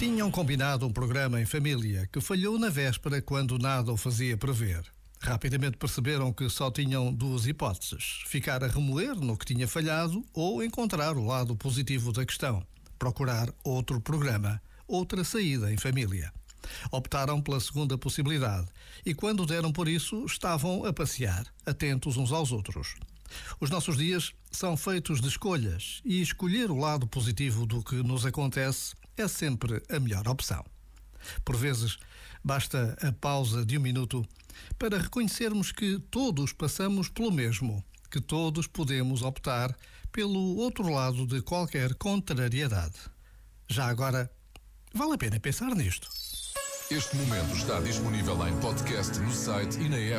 Tinham combinado um programa em família que falhou na véspera quando nada o fazia prever. Rapidamente perceberam que só tinham duas hipóteses: ficar a remoer no que tinha falhado ou encontrar o lado positivo da questão, procurar outro programa, outra saída em família. Optaram pela segunda possibilidade e, quando deram por isso, estavam a passear, atentos uns aos outros. Os nossos dias são feitos de escolhas e escolher o lado positivo do que nos acontece é sempre a melhor opção. Por vezes, basta a pausa de um minuto para reconhecermos que todos passamos pelo mesmo, que todos podemos optar pelo outro lado de qualquer contrariedade. Já agora, vale a pena pensar nisto. Este momento está disponível em podcast no site e na app.